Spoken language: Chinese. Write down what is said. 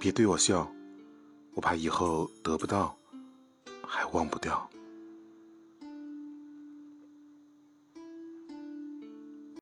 别对我笑我怕以后得不到还忘不掉。